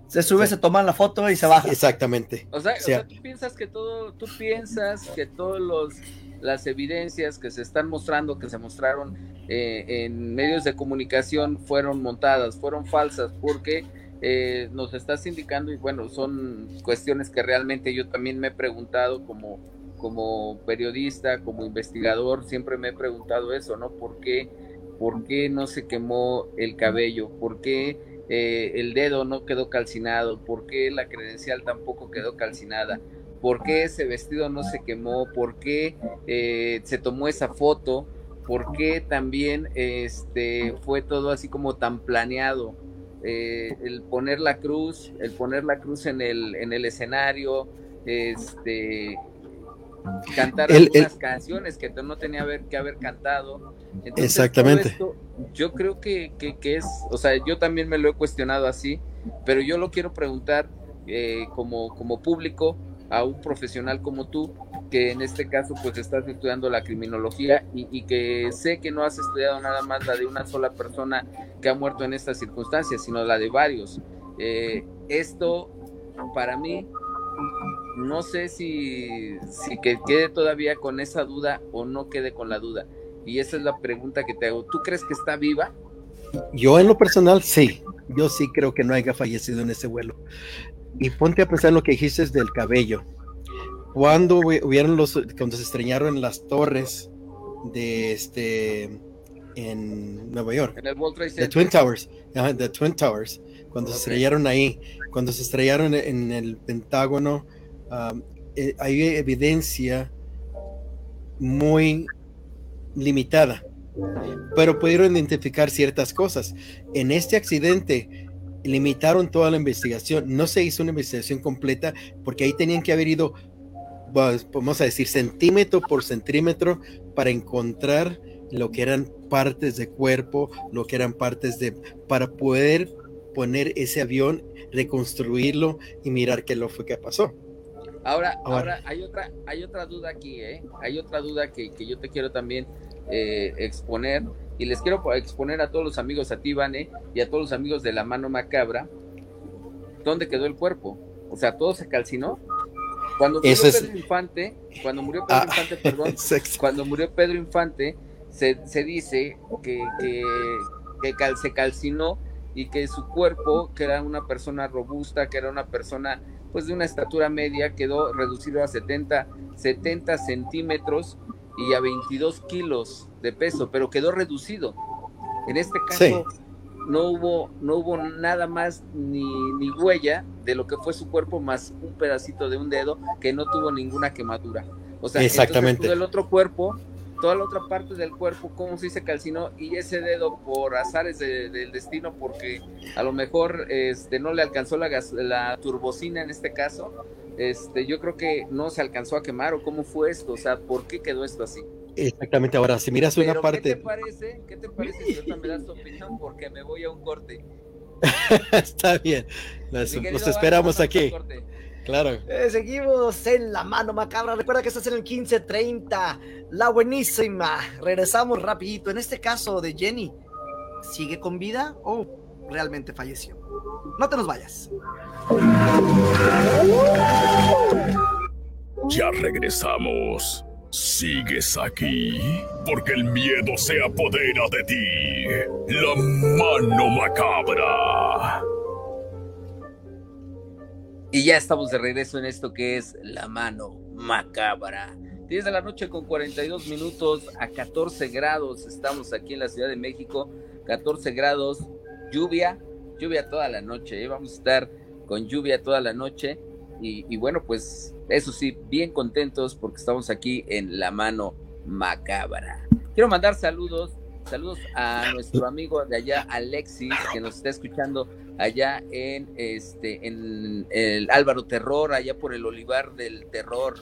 Se sube, se toma la foto y se baja. Exactamente. O sea, tú piensas que todo, tú piensas que todos los las evidencias que se están mostrando, que se mostraron eh, en medios de comunicación, fueron montadas, fueron falsas, porque eh, nos estás indicando, y bueno, son cuestiones que realmente yo también me he preguntado como, como periodista, como investigador, siempre me he preguntado eso, ¿no? ¿Por qué, por qué no se quemó el cabello? ¿Por qué eh, el dedo no quedó calcinado? ¿Por qué la credencial tampoco quedó calcinada? ¿Por qué ese vestido no se quemó? ¿Por qué eh, se tomó esa foto? ¿Por qué también este, fue todo así como tan planeado? Eh, el poner la cruz, el poner la cruz en el, en el escenario, este, cantar algunas canciones que no tenía que haber cantado. Exactamente. yo creo que, es, o sea, yo también me lo he cuestionado así, pero yo lo quiero preguntar eh, como, como público a un profesional como tú, que en este caso pues estás estudiando la criminología y, que sé que no has estudiado nada más la de una sola persona que ha muerto en estas circunstancias, sino la de varios. Eh, esto para mí no sé si, si que quede todavía con esa duda o no quede con la duda. Y esa es la pregunta que te hago. ¿Tú crees que está viva? Yo en lo personal sí, yo sí creo que no haya fallecido en ese vuelo. Y ponte a pensar en lo que dijiste del cabello. Cuando hubieron los, cuando se estreñaron las torres de este en Nueva York, en el World Trade The Twin Towers, the Twin Towers, cuando se estrellaron ahí, cuando se estrellaron en el Pentágono, um, eh, hay evidencia muy limitada, pero pudieron identificar ciertas cosas. En este accidente, limitaron toda la investigación. No se hizo una investigación completa porque ahí tenían que haber ido, vamos a decir, centímetro por centímetro para encontrar lo que eran partes de cuerpo, lo que eran partes de, para poder poner ese avión, reconstruirlo y mirar qué lo fue que pasó. Ahora, ahora, hay otra, hay otra duda aquí, ¿eh? Hay otra duda que, yo te quiero también eh, exponer y les quiero exponer a todos los amigos, a ti, Vane, y a todos los amigos de la mano macabra, dónde quedó el cuerpo. O sea, todo se calcinó. Cuando murió Pedro Infante, cuando murió Pedro ah, Infante, perdón, cuando murió Pedro Infante, se, dice que, que, se calcinó y que su cuerpo, que era una persona robusta, que era una persona pues de una estatura media, quedó reducido a 70, 70 centímetros y a 22 kilos de peso, pero quedó reducido. En este caso no hubo no hubo nada más ni, ni, huella de lo que fue su cuerpo más un pedacito de un dedo que no tuvo ninguna quemadura. O sea, Exactamente. todo el otro cuerpo, toda la otra parte del cuerpo, como si se calcinó y ese dedo por azares del destino, porque a lo mejor este, no le alcanzó la, la turbocina en este caso, este, yo creo que no se alcanzó a quemar o cómo fue esto, o sea, ¿por qué quedó esto así? Exactamente, ahora si miras una parte... ¿Qué te parece? ¿Qué te parece si me das tu opinión? Porque me voy a un corte. Está bien, nos, esperamos aquí. Claro. Eh, seguimos en la mano macabra. Recuerda que estás en el 1530. La buenísima. Regresamos rapidito. En este caso de Jenny, ¿sigue con vida o realmente falleció? No te nos vayas. Ya regresamos. ¿Sigues aquí? Porque el miedo se apodera de ti. La mano macabra. Y ya estamos de regreso en esto que es la mano macabra. 10 de la noche con 42 minutos a 14 grados. Estamos aquí en la Ciudad de México. 14 grados, lluvia, lluvia toda la noche. ¿eh? Vamos a estar con lluvia toda la noche. Y, bueno, pues eso sí, bien contentos porque estamos aquí en la mano macabra. Quiero mandar saludos, saludos a nuestro amigo de allá, Alexis, que nos está escuchando allá en este, en el Álvaro Terror, allá por el Olivar del Terror.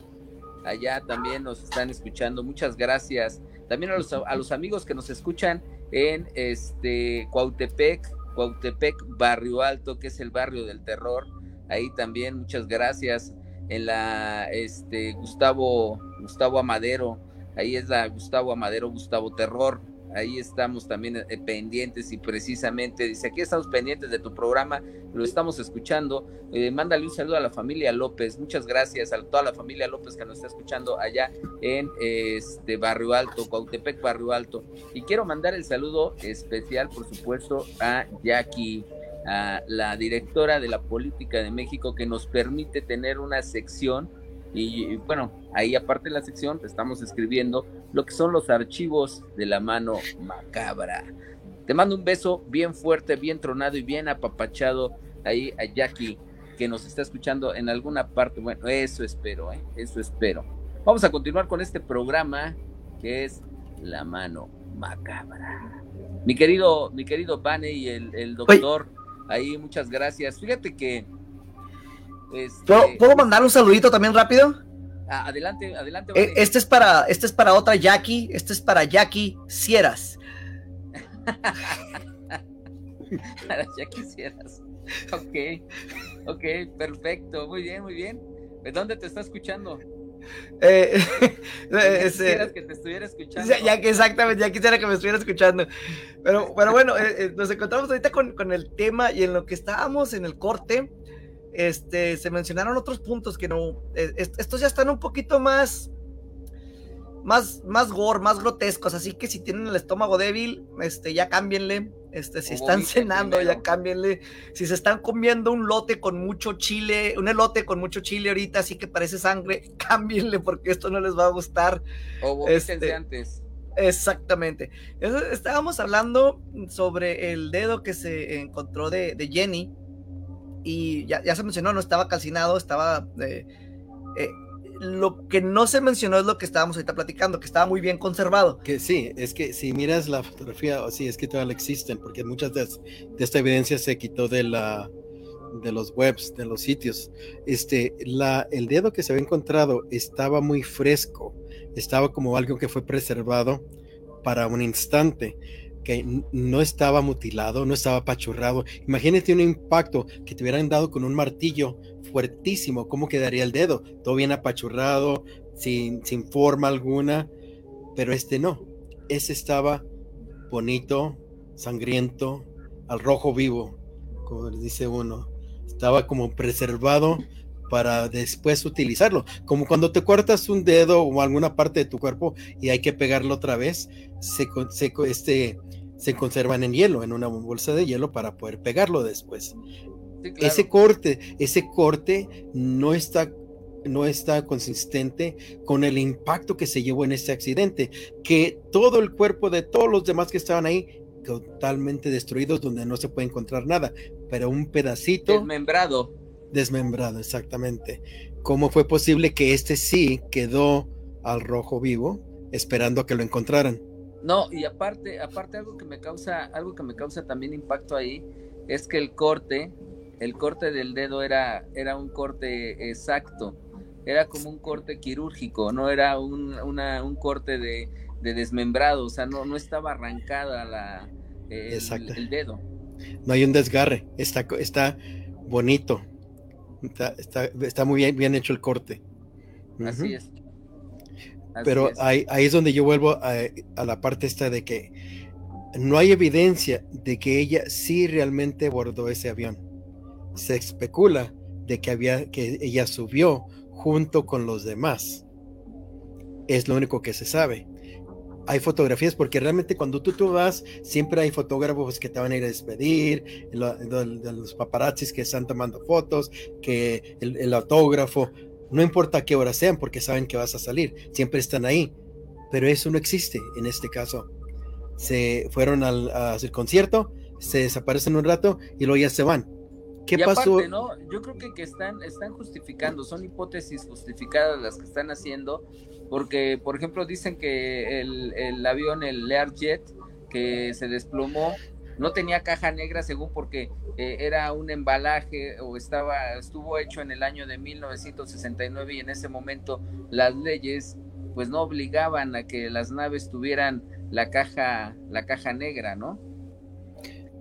Allá también nos están escuchando. Muchas gracias. También a los, a los amigos que nos escuchan en este Cuautepec, Cuautepec Barrio Alto, que es el barrio del terror. Ahí también muchas gracias. En la este Gustavo Gustavo Amadero, ahí es la Gustavo Amadero Gustavo Terror. Ahí estamos también eh, pendientes y precisamente dice, aquí estamos pendientes de tu programa, lo estamos escuchando, eh, mándale un saludo a la familia López, muchas gracias a toda la familia López que nos está escuchando allá en este Barrio Alto, Cuautepec Barrio Alto, y quiero mandar el saludo especial, por supuesto, a Jackie, a la directora de la política de México que nos permite tener una sección y bueno, ahí aparte de la sección estamos escribiendo lo que son los archivos de la mano macabra. Te mando un beso bien fuerte, bien tronado y bien apapachado ahí a Jackie que nos está escuchando en alguna parte. Bueno, eso espero, ¿eh? eso espero. Vamos a continuar con este programa que es La mano macabra. Mi querido, mi querido Bane y el, doctor, ahí muchas gracias. Fíjate que este, ¿Puedo, mandar un saludito también rápido? Ah, adelante, adelante. Eh, este es para, este es para otra Jackie, este es para Jackie Sieras. para Jackie Sieras. Ok, ok, perfecto, muy bien, muy bien. ¿De dónde te está escuchando? Eh, quisieras que te estuviera escuchando. Ya, que exactamente, ya quisiera que me estuviera escuchando. Pero, pero bueno, eh, nos encontramos ahorita con, con, el tema y en lo que estábamos en el corte, este, se mencionaron otros puntos que no, eh, estos ya están un poquito más, más, más gore, más grotescos, así que si tienen el estómago débil, este, ya cámbienle, este, si están cenando, ya cámbienle, si se están comiendo un lote con mucho chile, un elote con mucho chile ahorita, así que parece sangre, cámbienle porque esto no les va a gustar. O este, antes. Exactamente. estábamos hablando sobre el dedo que se encontró de, de Jenny y ya, se mencionó, no estaba calcinado, estaba... Eh, eh, lo que no se mencionó es lo que estábamos ahorita platicando, que estaba muy bien conservado. Que sí, es que si miras la fotografía, o sí, es que todavía existen, porque muchas de, esta evidencia se quitó de de los webs, de los sitios. Este, el dedo que se había encontrado estaba muy fresco, estaba como algo que fue preservado para un instante que no estaba mutilado, no estaba apachurrado. Imagínate un impacto que te hubieran dado con un martillo fuertísimo, ¿cómo quedaría el dedo? Todo bien apachurrado, sin, sin forma alguna, pero este no. Ese estaba bonito, sangriento, al rojo vivo, como dice uno. Estaba como preservado para después utilizarlo. Como cuando te cortas un dedo o alguna parte de tu cuerpo y hay que pegarlo otra vez, se, se, este, se conservan en hielo, en una bolsa de hielo para poder pegarlo después. Ese corte, ese corte no está no está consistente con el impacto que se llevó en este accidente, que todo el cuerpo de todos los demás que estaban ahí totalmente destruidos donde no se puede encontrar nada, pero un pedacito desmembrado. Desmembrado, exactamente. ¿Cómo fue posible que este sí quedó al rojo vivo esperando a que lo encontraran? No, y aparte, aparte algo que me causa, algo que me causa también impacto ahí, es que el corte, el corte del dedo era, era un corte exacto, era como un corte quirúrgico, no era un, una, un corte de, desmembrado, o sea, no, no estaba arrancada la, el, dedo. No hay un desgarre, está, está bonito, está, está, muy bien, bien hecho el corte. Así es. Pero ahí, es donde yo vuelvo a, la parte esta de que no hay evidencia de que ella sí realmente abordó ese avión. Se especula de que había que ella subió junto con los demás. Es lo único que se sabe. Hay fotografías porque realmente cuando tú, tú vas, siempre hay fotógrafos que te van a ir a despedir, los paparazzis que están tomando fotos, que el autógrafo, no importa qué hora sean porque saben que vas a salir, siempre están ahí. Pero eso no existe en este caso. Se fueron al, concierto, se desaparecen un rato y luego ya se van. ¿Qué pasó? ¿no? Yo creo que, que, están, están justificando, son hipótesis justificadas las que están haciendo, porque, por ejemplo, dicen que el, el avión, el Learjet, que se desplomó, no tenía caja negra según porque eh, era un embalaje o estaba estuvo hecho en el año de 1969 y en ese momento las leyes pues no obligaban a que las naves tuvieran la caja la caja negra, ¿no?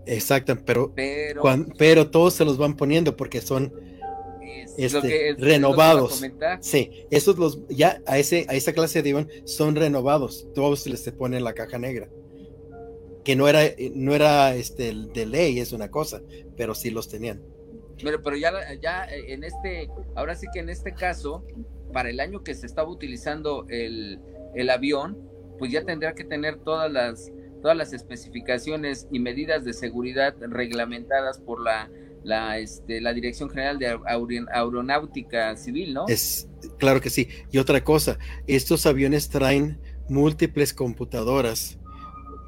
Exacto, pero pero, pero todos se los van poniendo porque son este, renovados. Sí, esos los ya a ese a esa clase de avión son renovados. Todos les se ponen la caja negra que no era, eh, no era este, de ley, es una cosa, pero sí los tenían. Pero, pero ya, ya eh, en este, ahora sí que en este caso, para el año que se estaba utilizando el, el avión, pues ya tendría que tener todas las, todas las especificaciones y medidas de seguridad reglamentadas por la, la, este, la Dirección General de Aeronáutica Civil, ¿no? Es, claro que sí. Y otra cosa, estos aviones traen múltiples computadoras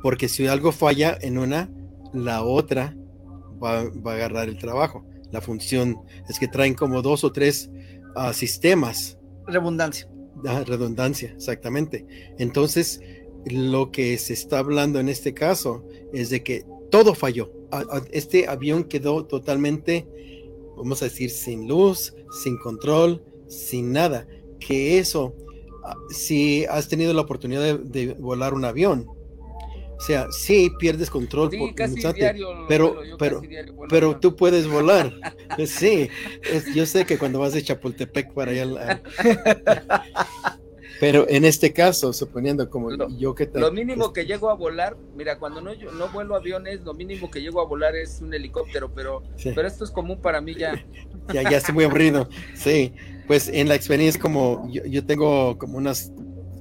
porque si algo falla en una, la otra va, a agarrar el trabajo. La función es que traen como dos o tres ah, sistemas. Redundancia. Ah, redundancia, exactamente. Entonces, lo que se está hablando en este caso es de que todo falló. Este avión quedó totalmente, vamos a decir, sin luz, sin control, sin nada. Que eso, ah, si has tenido la oportunidad de volar un avión, o sea, sí pierdes control por pero, pero, pero tú puedes volar. Pues sí, yo sé que cuando vas de Chapultepec para allá. pero en este caso, suponiendo como yo que te, Lo mínimo que llego a volar, mira, cuando no, yo no vuelo aviones, lo mínimo que llego a volar es un helicóptero, pero, pero esto es común para mí ya. ya, ya estoy muy aburrido. Sí, pues en la experiencia como yo, tengo como unas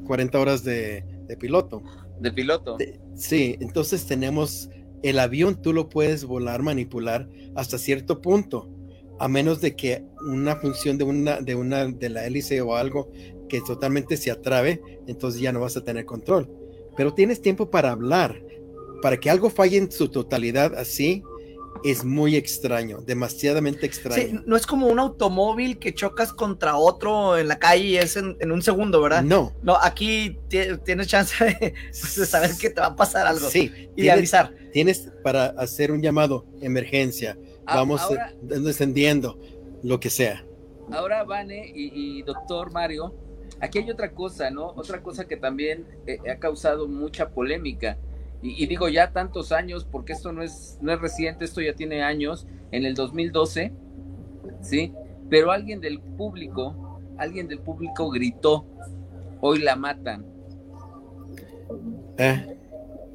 40 horas de, de piloto. De piloto. sí, entonces tenemos el avión, tú lo puedes volar, manipular hasta cierto punto, a menos de que una función de una, de una, de la hélice o algo que totalmente se atrabe, entonces ya no vas a tener control. Pero tienes tiempo para hablar, para que algo falle en su totalidad así, es muy extraño, demasiadamente extraño. Sí, no es como un automóvil que chocas contra otro en la calle y es en, un segundo, ¿verdad? No. No, aquí tienes chance de, saber que te va a pasar algo. Sí. Y de avisar. Tienes para hacer un llamado, emergencia, ah, vamos descendiendo, lo que sea. Ahora, Vane y, doctor Mario, aquí hay otra cosa, ¿no? Otra cosa que también eh, ha causado mucha polémica y, digo ya tantos años, porque esto no es, no es reciente, esto ya tiene años, en el 2012, ¿sí? Pero alguien del público, alguien del público gritó, hoy la matan. Eh,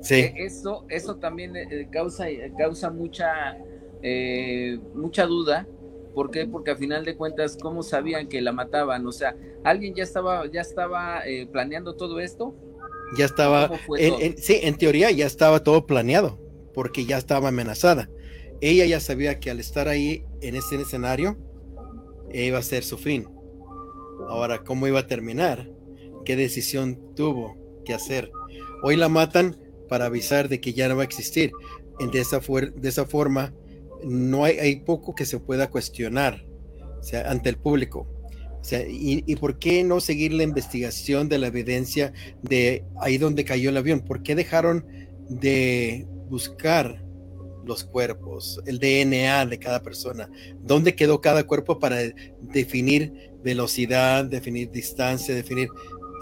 sí. E, eso, eso también eh, causa, causa mucha, eh, mucha duda. ¿Por qué? Porque a final de cuentas, ¿cómo sabían que la mataban? O sea, ¿alguien ya estaba, ya estaba planeando todo esto? ya estaba, en, sí, en teoría ya estaba todo planeado, porque ya estaba amenazada. Ella ya sabía que al estar ahí en ese escenario, iba a ser su fin. Ahora, ¿cómo iba a terminar? ¿Qué decisión tuvo que hacer? Hoy la matan para avisar de que ya no va a existir. De esa, de esa forma, no hay, hay poco que se pueda cuestionar ante el público. O sea, y, por qué no seguir la investigación de la evidencia de ahí donde cayó el avión? ¿Por qué dejaron de buscar los cuerpos, el DNA de cada persona? ¿Dónde quedó cada cuerpo para definir velocidad, definir distancia, definir...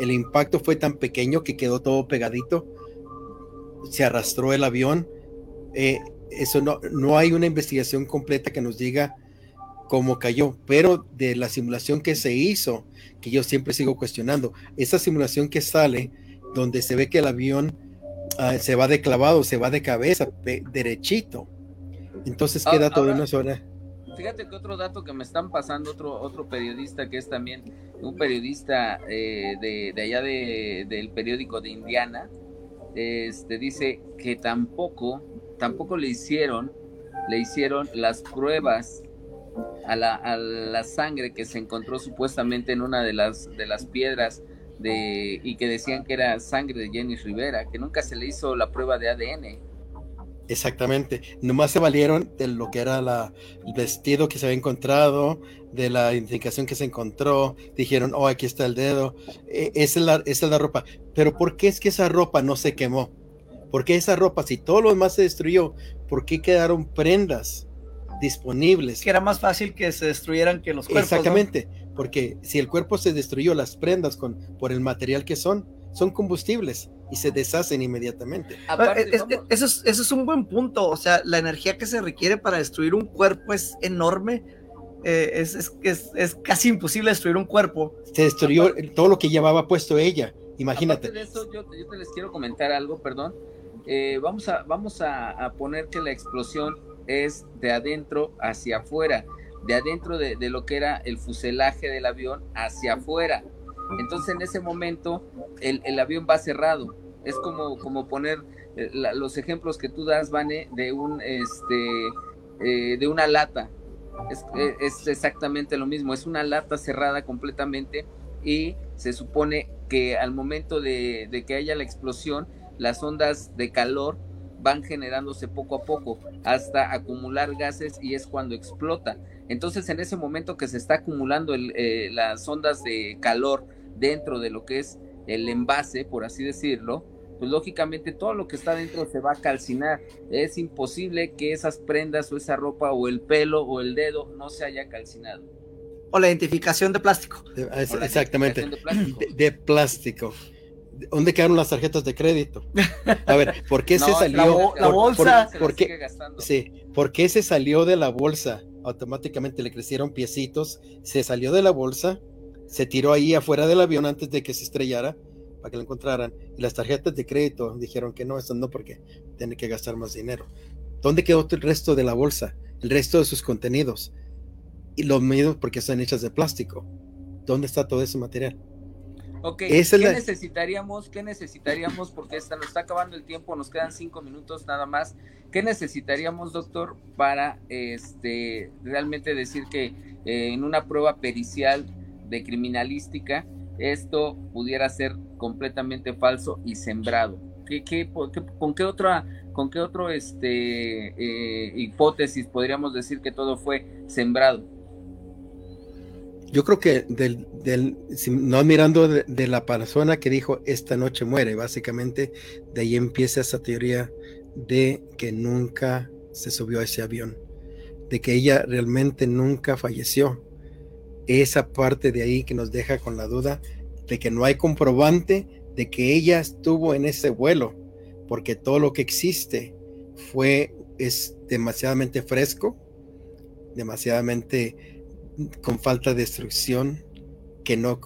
El impacto fue tan pequeño que quedó todo pegadito, se arrastró el avión. Eh, eso no, no hay una investigación completa que nos diga cómo cayó, pero de la simulación que se hizo, que yo siempre sigo cuestionando, esa simulación que sale, donde se ve que el avión ah, se va de clavado, se va de cabeza, derechito. Entonces queda todo en una zona. Fíjate que otro dato que me están pasando, otro, otro periodista que es también un periodista eh, de, allá del periódico de Indiana, este, dice que tampoco, tampoco le hicieron, le hicieron las pruebas a la, a la sangre que se encontró supuestamente en una de las, de las piedras de, y que decían que era sangre de Jenny Rivera, que nunca se le hizo la prueba de ADN. Exactamente. Nomás se valieron de lo que era la, el vestido que se había encontrado, de la identificación que se encontró. Dijeron, oh, aquí está el dedo. E, esa, es la, esa es la ropa. Pero ¿por qué es que esa ropa no se quemó? ¿Por qué esa ropa, si todo lo demás se destruyó, por qué quedaron prendas disponibles? Que era más fácil que se destruyeran que los cuerpos. Exactamente, porque si el cuerpo se destruyó, las prendas con, por el material que son, son combustibles y se deshacen inmediatamente. eso, es, eso es un buen punto, o sea, la energía que se requiere para destruir un cuerpo es enorme. Eh, es, es, es, casi imposible destruir un cuerpo. Se destruyó todo lo que llevaba puesto ella, imagínate. de eso, yo, yo, te les quiero comentar algo, perdón. Eh, vamos a, vamos a, a, poner que la explosión es de adentro hacia afuera, de adentro de, de lo que era el fuselaje del avión hacia afuera. Entonces en ese momento el, avión va cerrado. Es como, como poner eh, la, los ejemplos que tú das, Vane, de un este eh, de una lata. Es, es, exactamente lo mismo, es una lata cerrada completamente y se supone que al momento de, de que haya la explosión, las ondas de calor van generándose poco a poco hasta acumular gases y es cuando explota. Entonces en ese momento que se está acumulando el, eh, las ondas de calor dentro de lo que es el envase, por así decirlo, pues lógicamente todo lo que está dentro se va a calcinar. Es imposible que esas prendas o esa ropa o el pelo o el dedo no se haya calcinado. O la identificación de plástico. exactamente. De plástico. ¿Dónde quedaron las tarjetas de crédito? A ver, ¿por qué se salió? La, bolsa. Por, qué, sí, ¿Por qué se salió de la bolsa? Automáticamente le crecieron piecitos, se salió de la bolsa, se tiró ahí afuera del avión antes de que se estrellara para que lo encontraran. Y las tarjetas de crédito dijeron que no, eso no, porque tiene que gastar más dinero. ¿Dónde quedó el resto de la bolsa? El resto de sus contenidos. Y los medios porque están hechas de plástico. ¿Dónde está todo ese material? Ok, ¿qué necesitaríamos? ¿Qué necesitaríamos? Porque está, nos está acabando el tiempo, nos quedan cinco minutos nada más. ¿Qué necesitaríamos, doctor, para este realmente decir que eh, en una prueba pericial de criminalística esto pudiera ser completamente falso y sembrado. ¿Qué, qué, con qué otra, con qué otro este, eh, hipótesis podríamos decir que todo fue sembrado? Yo creo que del, del no mirando de, de, la persona que dijo esta noche muere, básicamente de ahí empieza esa teoría de que nunca se subió a ese avión, de que ella realmente nunca falleció. Esa parte de ahí que nos deja con la duda de que no hay comprobante de que ella estuvo en ese vuelo, porque todo lo que existe fue es demasiadamente fresco, demasiadamente con falta de destrucción que no,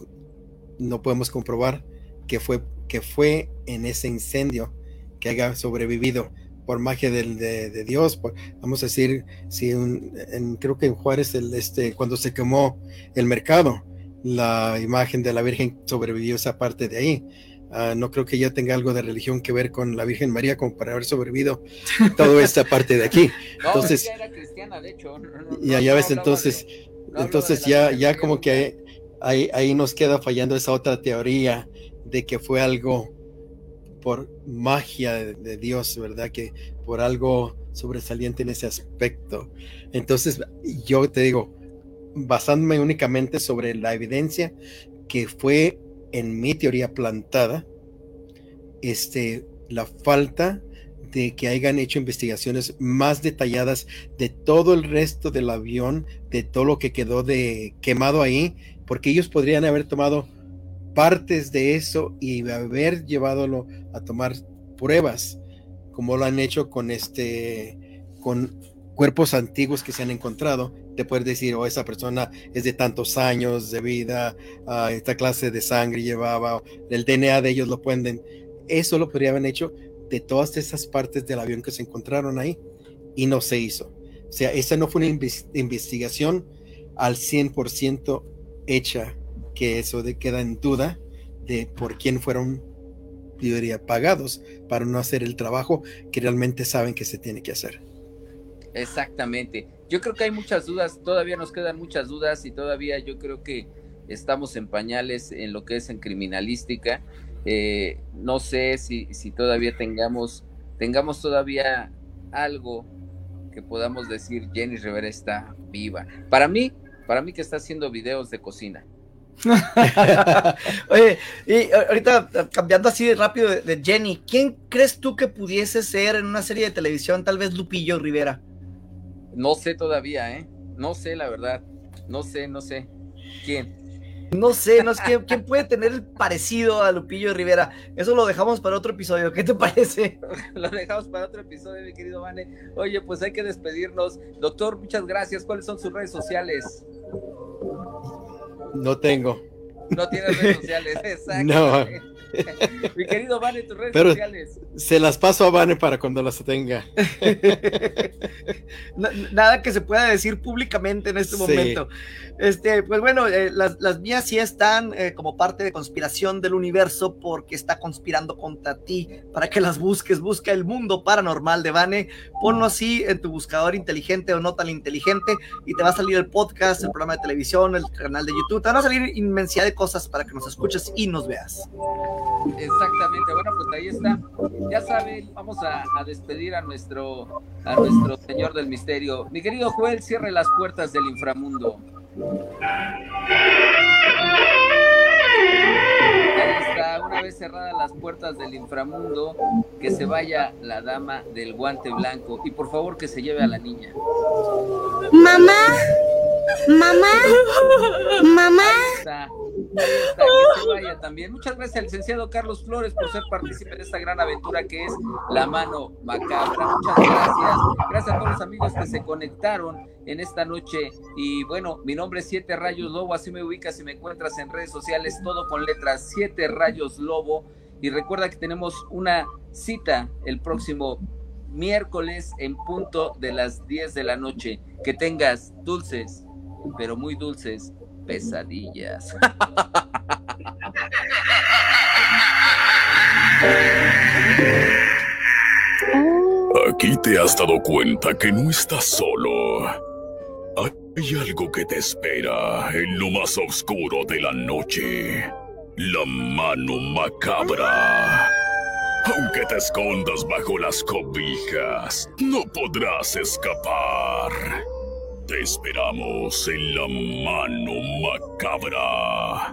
no podemos comprobar que fue, que fue en ese incendio que haya sobrevivido por magia de, de, Dios. vamos a decir, si en, creo que en Juárez, el, este, cuando se quemó el mercado, la imagen de la Virgen sobrevivió esa parte de ahí. Uh, no creo que ya tenga algo de religión que ver con la Virgen María como para haber sobrevivido toda esta parte de aquí. Entonces, no, era cristiana, de hecho. No, y allá ves, entonces, entonces ya, ya como que ahí, ahí nos queda fallando esa otra teoría de que fue algo por magia de, Dios, ¿verdad? Que por algo sobresaliente en ese aspecto. Entonces, yo te digo, basándome únicamente sobre la evidencia que fue en mi teoría plantada, este, la falta de que hayan hecho investigaciones más detalladas de todo el resto del avión, de todo lo que quedó de quemado ahí, porque ellos podrían haber tomado partes de eso y haber llevado a tomar pruebas, como lo han hecho con este con cuerpos antiguos que se han encontrado, de poder decir, oh, esa persona es de tantos años de vida, uh, esta clase de sangre llevaba, el DNA de ellos lo pueden, eso lo podrían haber hecho de todas esas partes del avión que se encontraron ahí y no se hizo. O sea, esa no fue una investigación al 100% hecha, que eso de queda en duda de por quién fueron, pagados para no hacer el trabajo que realmente saben que se tiene que hacer. Exactamente. Yo creo que hay muchas dudas, todavía nos quedan muchas dudas y todavía yo creo que estamos en pañales en lo que es en criminalística eh, no sé si, si todavía tengamos, tengamos todavía algo que podamos decir Jenny Rivera está viva. Para mí, para mí que está haciendo videos de cocina. Oye, y ahorita cambiando así de rápido de, Jenny, ¿quién crees tú que pudiese ser en una serie de televisión? Tal vez Lupillo Rivera. No sé todavía, ¿eh? No sé la verdad. No sé, no sé. ¿Quién? No sé, no sé quién, puede tener el parecido a Lupillo Rivera. Eso lo dejamos para otro episodio. ¿Qué te parece? lo dejamos para otro episodio, mi querido Vane. Oye, pues hay que despedirnos. Doctor, muchas gracias. ¿Cuáles son sus redes sociales? No tengo. No tienes redes sociales, exacto. No. Mi querido Vane, tus redes sociales. Se las paso a Vane para cuando las tenga. Nada que se pueda decir públicamente en este momento. Este, pues bueno, eh, las, mías sí están eh, como parte de conspiración del universo porque está conspirando contra ti para que las busques. Busca el mundo paranormal de Vane. Ponlo así en tu buscador inteligente o no tan inteligente y te va a salir el podcast, el programa de televisión, el canal de YouTube. Te van a salir inmensidad de cosas para que nos escuches y nos veas. Exactamente, bueno, pues ahí está. Ya saben, vamos a, despedir a nuestro, a nuestro Señor del Misterio. Mi querido Joel, cierre las puertas del inframundo. Ahí está, una vez cerradas las puertas del inframundo, que se vaya la dama del guante blanco y por favor que se lleve a la niña. Mamá, mamá, mamá. también. Muchas gracias al licenciado Carlos Flores por ser partícipe de esta gran aventura que es La Mano Macabra. Muchas gracias. Gracias a todos los amigos que se conectaron en esta noche. Y bueno, mi nombre es Siete Rayos Lobo, así me ubicas y me encuentras en redes sociales, todo con letras Siete Rayos Lobo. Y recuerda que tenemos una cita el próximo miércoles en punto de las 10 de la noche. Que tengas dulces, pero muy dulces pesadillas. Aquí te has dado cuenta que no estás solo. Hay algo que te espera en lo más oscuro de la noche. La mano macabra. Aunque te escondas bajo las cobijas, no podrás escapar. Te esperamos en la mano macabra.